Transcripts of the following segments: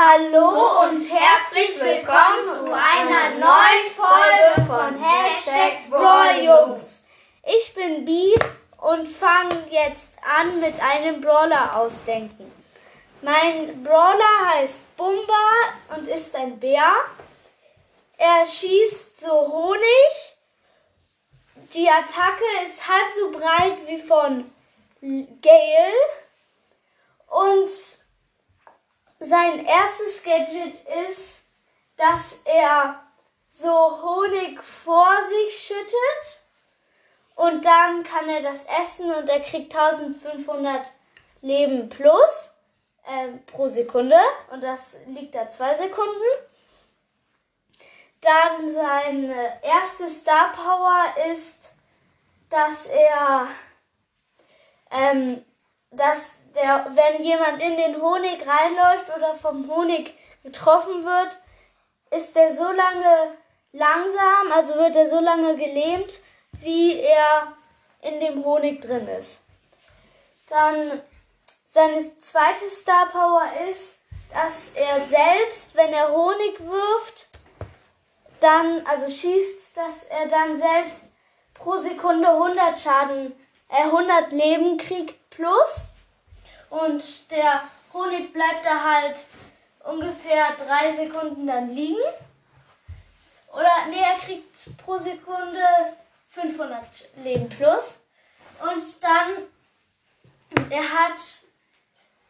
Hallo und herzlich willkommen zu einer neuen Folge von Hashtag Brawljungs. Ich bin Bi und fange jetzt an mit einem Brawler ausdenken. Mein Brawler heißt Bumba und ist ein Bär. Er schießt so Honig. Die Attacke ist halb so breit wie von Gale. Und sein erstes Gadget ist, dass er so Honig vor sich schüttet und dann kann er das essen und er kriegt 1500 Leben plus äh, pro Sekunde und das liegt da zwei Sekunden. Dann seine erste Star Power ist, dass er ähm, dass der, wenn jemand in den Honig reinläuft oder vom Honig getroffen wird, ist er so lange langsam, also wird er so lange gelähmt, wie er in dem Honig drin ist. Dann seine zweite Star Power ist, dass er selbst, wenn er Honig wirft, dann, also schießt, dass er dann selbst pro Sekunde 100 Schaden, äh, 100 Leben kriegt plus. Und der Honig bleibt da halt ungefähr drei Sekunden dann liegen. Oder nee, er kriegt pro Sekunde 500 Leben plus. Und dann, er hat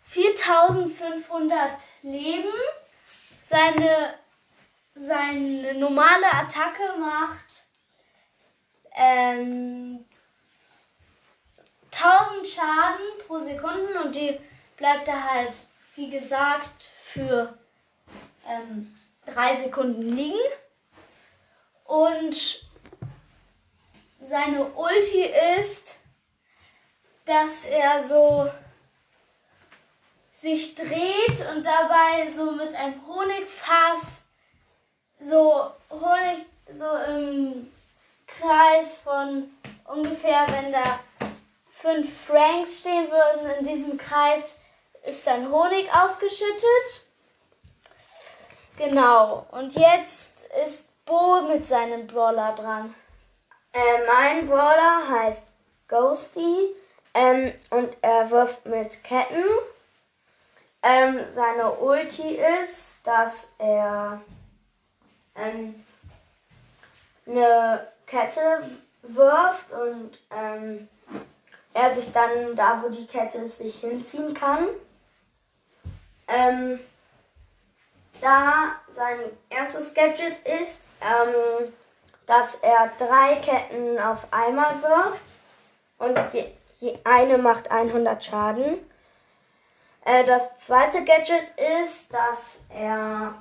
4500 Leben. Seine, seine normale Attacke macht ähm, 1000 Schaden pro Sekunde und die bleibt da halt, wie gesagt, für ähm, drei Sekunden liegen. Und seine Ulti ist, dass er so sich dreht und dabei so mit einem Honigfass so Honig so im Kreis von ungefähr, wenn da fünf Franks stehen würden. In diesem Kreis ist dann Honig ausgeschüttet. Genau. Und jetzt ist Bo mit seinem Brawler dran. Äh, mein Brawler heißt Ghosty ähm, und er wirft mit Ketten. Ähm, seine Ulti ist, dass er ähm, eine Kette wirft und ähm, er sich dann da, wo die Kette ist, sich hinziehen kann. Ähm, da sein erstes Gadget ist, ähm, dass er drei Ketten auf einmal wirft und je, je eine macht 100 Schaden. Äh, das zweite Gadget ist, dass er,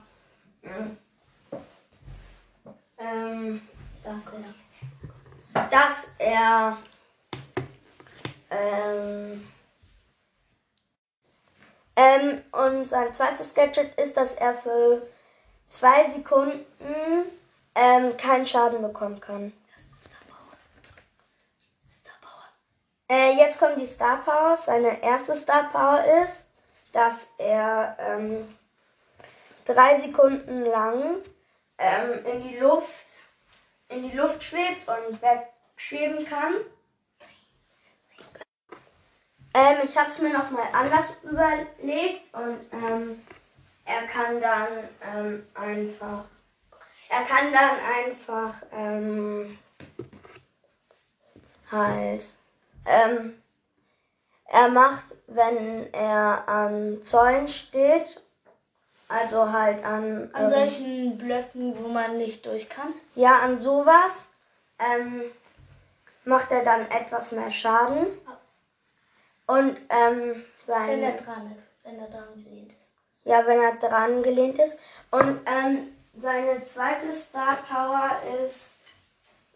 ähm, dass er, dass er ähm, ähm, und sein zweites Gadget ist, dass er für zwei Sekunden ähm, keinen Schaden bekommen kann. Äh, jetzt kommen die Star Powers. Seine erste Star Power ist, dass er ähm, drei Sekunden lang ähm, in die Luft in die Luft schwebt und wegschweben kann. Ähm, ich habe es mir nochmal anders überlegt und ähm, er kann dann ähm, einfach, er kann dann einfach ähm, halt, ähm, er macht, wenn er an Zäunen steht, also halt an... An solchen Blöcken, wo man nicht durch kann? Ja, an sowas ähm, macht er dann etwas mehr Schaden. Und ähm, sein. Wenn er dran ist, wenn er dran gelehnt ist. Ja, wenn er dran gelehnt ist. Und ähm, seine zweite Star Power ist.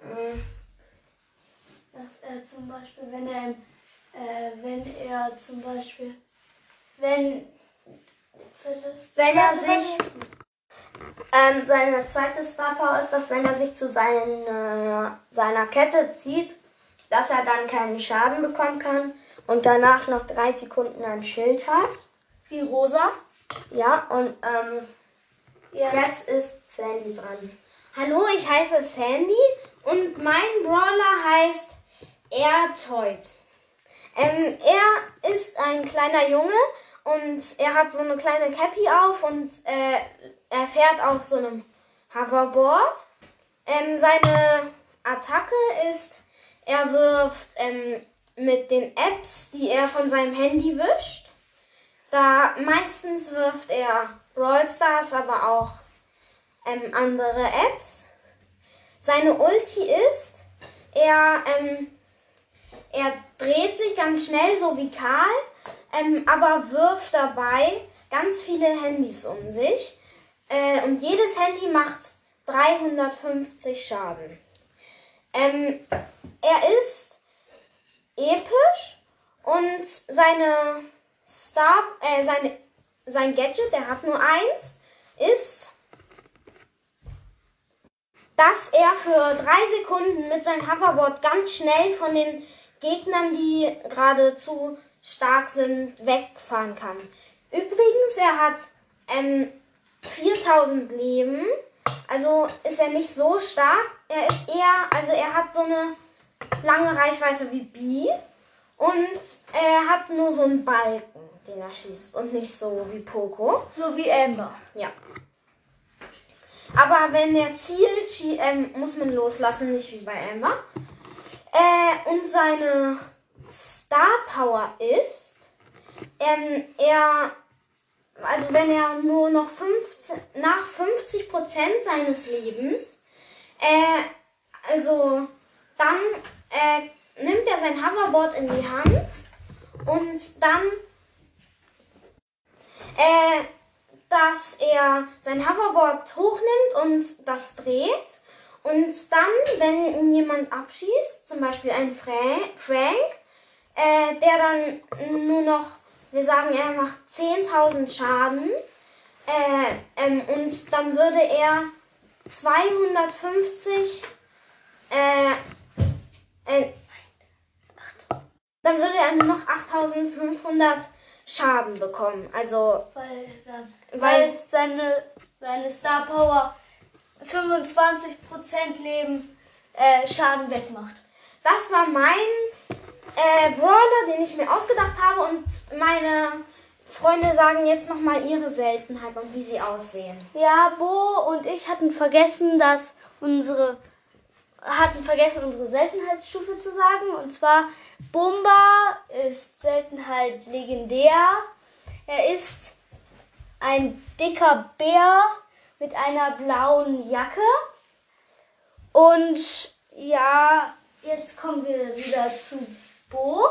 Ähm, dass er zum Beispiel, wenn er, äh, wenn er zum Beispiel, wenn, wenn er sich, ähm, seine zweite Star Power ist, dass wenn er sich zu seinen, äh, seiner Kette zieht, dass er dann keinen Schaden bekommen kann und danach noch drei Sekunden ein Schild hat. Wie rosa? Ja, und ähm, Ja. jetzt ist Sandy dran. Hallo, ich heiße Sandy und mein Brawler heißt Ertoid. Ähm, er ist ein kleiner Junge und er hat so eine kleine Cappy auf und äh, er fährt auf so einem Hoverboard. Ähm, seine Attacke ist, er wirft ähm, mit den Apps, die er von seinem Handy wischt. Da meistens wirft er Brawl Stars, aber auch ähm, andere Apps. Seine Ulti ist, er, ähm, er dreht sich ganz schnell, so wie Karl, ähm, aber wirft dabei ganz viele Handys um sich. Äh, und jedes Handy macht 350 Schaden. Ähm, er ist episch und seine Star, äh, seine, sein Gadget, der hat nur eins, ist dass er für drei Sekunden mit seinem Hoverboard ganz schnell von den Gegnern, die gerade zu stark sind, wegfahren kann. Übrigens, er hat ähm, 4000 Leben, also ist er nicht so stark. Er ist eher, also er hat so eine lange Reichweite wie B und er hat nur so einen Balken, den er schießt und nicht so wie Poco. So wie Amber. Ja. Aber wenn er zielt, ähm, muss man loslassen, nicht wie bei Amber. Äh, und seine Star Power ist, ähm, er, also wenn er nur noch 15, nach 50 Prozent seines Lebens, äh, also dann äh, nimmt er sein Hoverboard in die Hand und dann äh, dass er sein Hoverboard hochnimmt und das dreht. Und dann, wenn ihn jemand abschießt, zum Beispiel ein Fra Frank, äh, der dann nur noch, wir sagen, er macht 10.000 Schaden. Äh, ähm, und dann würde er 250, äh, äh, dann würde er nur noch 8.500 Schaden bekommen. Also Weil, dann, Weil- weil seine, seine Star Power 25% Leben äh, Schaden wegmacht. Das war mein äh, Brawler, den ich mir ausgedacht habe und meine Freunde sagen jetzt nochmal ihre Seltenheit und wie sie aussehen. Ja, Bo und ich hatten vergessen, dass unsere hatten vergessen, unsere Seltenheitsstufe zu sagen. Und zwar Bumba ist Seltenheit legendär. Er ist ein dicker Bär mit einer blauen Jacke. Und ja, jetzt kommen wir wieder zu Bo.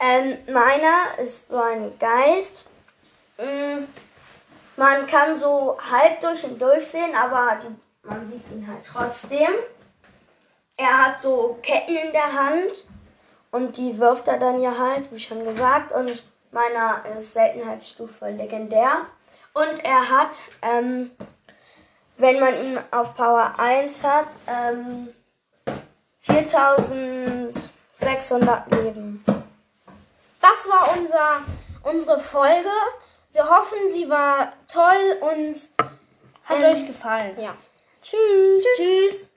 Ähm, meiner ist so ein Geist. Mm, Man kann so halb durch und durch sehen, aber man sieht ihn halt trotzdem. Er hat so Ketten in der Hand und die wirft er dann ja halt, wie schon gesagt. Und meiner ist Seltenheitsstufe legendär. Und er hat, ähm, wenn man ihn auf Power 1 hat, ähm, 4600 Leben. Das war unser, unsere Folge. Wir hoffen, sie war toll und Hat Ähm, euch gefallen. ja. Tschüss. Tschüss.